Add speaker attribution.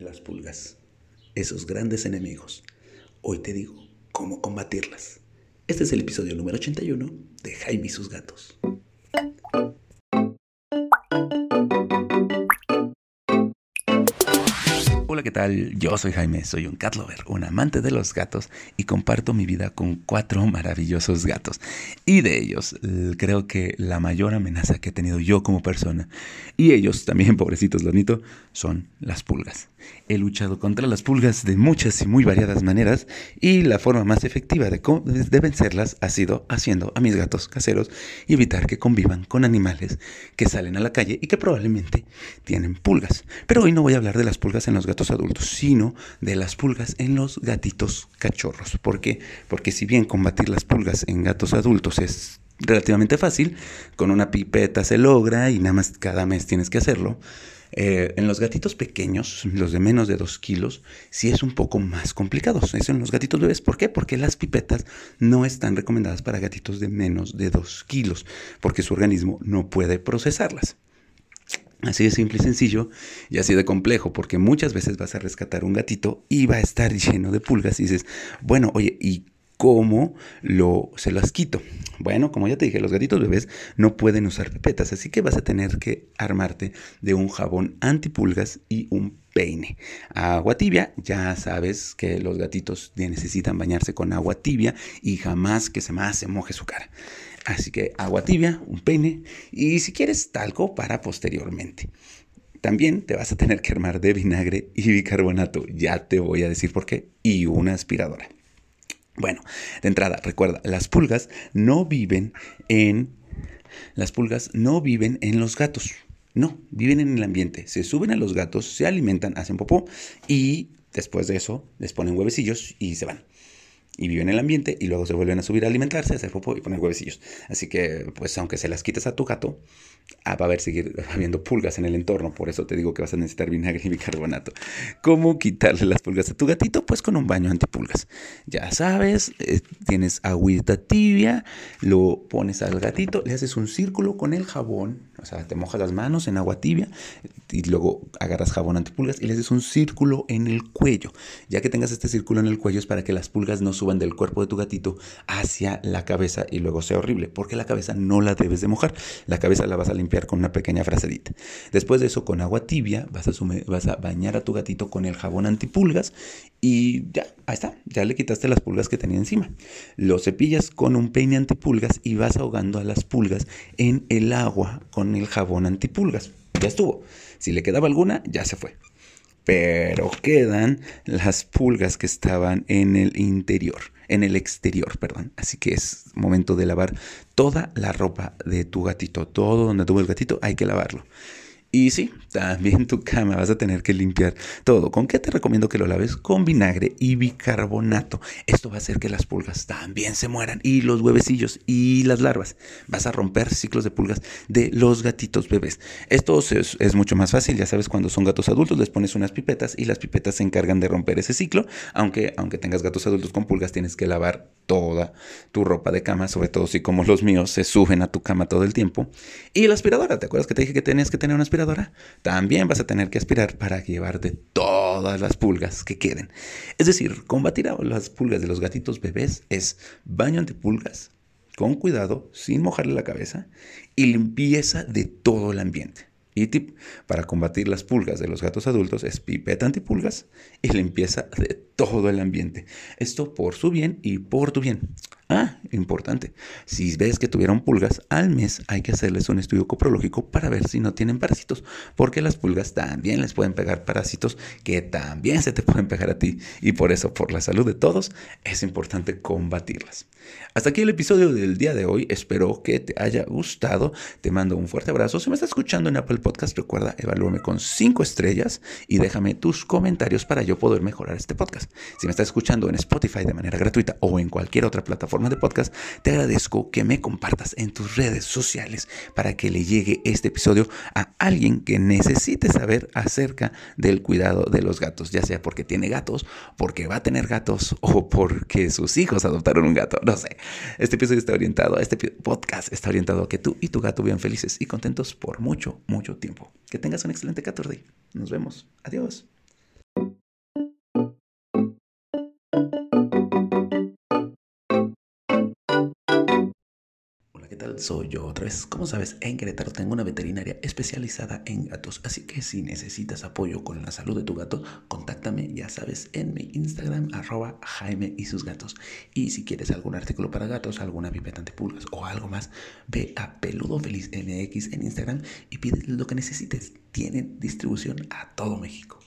Speaker 1: Las pulgas, esos grandes enemigos. Hoy te digo cómo combatirlas. Este es el episodio número 81 de Jaime y sus gatos. Hola, ¿qué tal? Yo soy Jaime, soy un cat lover, un amante de los gatos y comparto mi vida con cuatro maravillosos gatos. Y de ellos, creo que la mayor amenaza que he tenido yo como persona, y ellos también, pobrecitos lonito, son las pulgas. He luchado contra las pulgas de muchas y muy variadas maneras y la forma más efectiva de, de vencerlas ha sido haciendo a mis gatos caseros y evitar que convivan con animales que salen a la calle y que probablemente tienen pulgas. Pero hoy no voy a hablar de las pulgas en los gatos adultos, sino de las pulgas en los gatitos cachorros. ¿Por qué? Porque si bien combatir las pulgas en gatos adultos es relativamente fácil, con una pipeta se logra y nada más cada mes tienes que hacerlo. Eh, en los gatitos pequeños, los de menos de 2 kilos, sí es un poco más complicado. Eso en los gatitos bebés. ¿Por qué? Porque las pipetas no están recomendadas para gatitos de menos de 2 kilos, porque su organismo no puede procesarlas. Así de simple y sencillo y así de complejo, porque muchas veces vas a rescatar un gatito y va a estar lleno de pulgas y dices, bueno, oye, ¿y cómo lo, se las quito? Bueno, como ya te dije, los gatitos bebés no pueden usar pipetas, así que vas a tener que armarte de un jabón antipulgas y un peine. Agua tibia, ya sabes que los gatitos necesitan bañarse con agua tibia y jamás que se más se moje su cara. Así que agua tibia, un peine y si quieres talco para posteriormente. También te vas a tener que armar de vinagre y bicarbonato, ya te voy a decir por qué, y una aspiradora. Bueno, de entrada, recuerda, las pulgas no viven en las pulgas no viven en los gatos. No, viven en el ambiente. Se suben a los gatos, se alimentan, hacen popó y después de eso les ponen huevecillos y se van y viven en el ambiente y luego se vuelven a subir a alimentarse, a hacer popó y poner huevecillos. Así que, pues aunque se las quites a tu gato, ah, va a haber seguir habiendo pulgas en el entorno. Por eso te digo que vas a necesitar vinagre y bicarbonato. ¿Cómo quitarle las pulgas a tu gatito? Pues con un baño antipulgas. Ya sabes, eh, tienes agüita tibia, lo pones al gatito, le haces un círculo con el jabón, o sea, te mojas las manos en agua tibia y luego agarras jabón antipulgas y le haces un círculo en el cuello. Ya que tengas este círculo en el cuello es para que las pulgas no suban del cuerpo de tu gatito hacia la cabeza y luego sea horrible, porque la cabeza no la debes de mojar. La cabeza la vas a limpiar con una pequeña frasedita. Después de eso, con agua tibia, vas a, vas a bañar a tu gatito con el jabón antipulgas y ya, ahí está, ya le quitaste las pulgas que tenía encima. Lo cepillas con un peine antipulgas y vas ahogando a las pulgas en el agua con el jabón antipulgas. Ya estuvo. Si le quedaba alguna, ya se fue pero quedan las pulgas que estaban en el interior, en el exterior, perdón. Así que es momento de lavar toda la ropa de tu gatito, todo donde tuvo el gatito hay que lavarlo. Y sí, también tu cama vas a tener que limpiar todo. ¿Con qué te recomiendo que lo laves? Con vinagre y bicarbonato. Esto va a hacer que las pulgas también se mueran y los huevecillos y las larvas. Vas a romper ciclos de pulgas de los gatitos bebés. Esto es, mucho más fácil, ya sabes, cuando son gatos adultos les pones unas pipetas y las pipetas se encargan de romper ese ciclo. Aunque, aunque tengas gatos adultos con pulgas, tienes que lavar toda tu ropa de cama, sobre todo si como los míos se suben a tu cama todo el tiempo. Y la aspiradora, ¿te acuerdas que te dije que tenías que tener una aspiradora? También vas a tener que aspirar para llevarte todas las pulgas que queden. Es decir, combatir a las pulgas de los gatitos bebés es baño antipulgas, con cuidado, sin mojarle la cabeza, y limpieza de todo el ambiente. Y tip para combatir las pulgas de los gatos adultos es pipeta antipulgas y limpieza de todo el ambiente. Esto por su bien y por tu bien. Ah, importante. Si ves que tuvieron pulgas, al mes hay que hacerles un estudio coprológico para ver si no tienen parásitos, porque las pulgas también les pueden pegar parásitos que también se te pueden pegar a ti y por eso, por la salud de todos, es importante combatirlas. Hasta aquí el episodio del día de hoy. Espero que te haya gustado. Te mando un fuerte abrazo. Si me estás escuchando en Apple Podcast, recuerda evaluarme con 5 estrellas y déjame tus comentarios para yo poder mejorar este podcast. Si me estás escuchando en Spotify de manera gratuita o en cualquier otra plataforma, de podcast, te agradezco que me compartas en tus redes sociales para que le llegue este episodio a alguien que necesite saber acerca del cuidado de los gatos, ya sea porque tiene gatos, porque va a tener gatos o porque sus hijos adoptaron un gato, no sé. Este episodio está orientado, este podcast está orientado a que tú y tu gato vivan felices y contentos por mucho, mucho tiempo. Que tengas un excelente 14. Nos vemos. Adiós. Soy yo otra vez. Como sabes, en Querétaro tengo una veterinaria especializada en gatos, así que si necesitas apoyo con la salud de tu gato, contáctame, ya sabes, en mi Instagram, arroba Jaime y sus gatos. Y si quieres algún artículo para gatos, alguna pipeta antipulgas o algo más, ve a Peludo Feliz en Instagram y pide lo que necesites. Tienen distribución a todo México.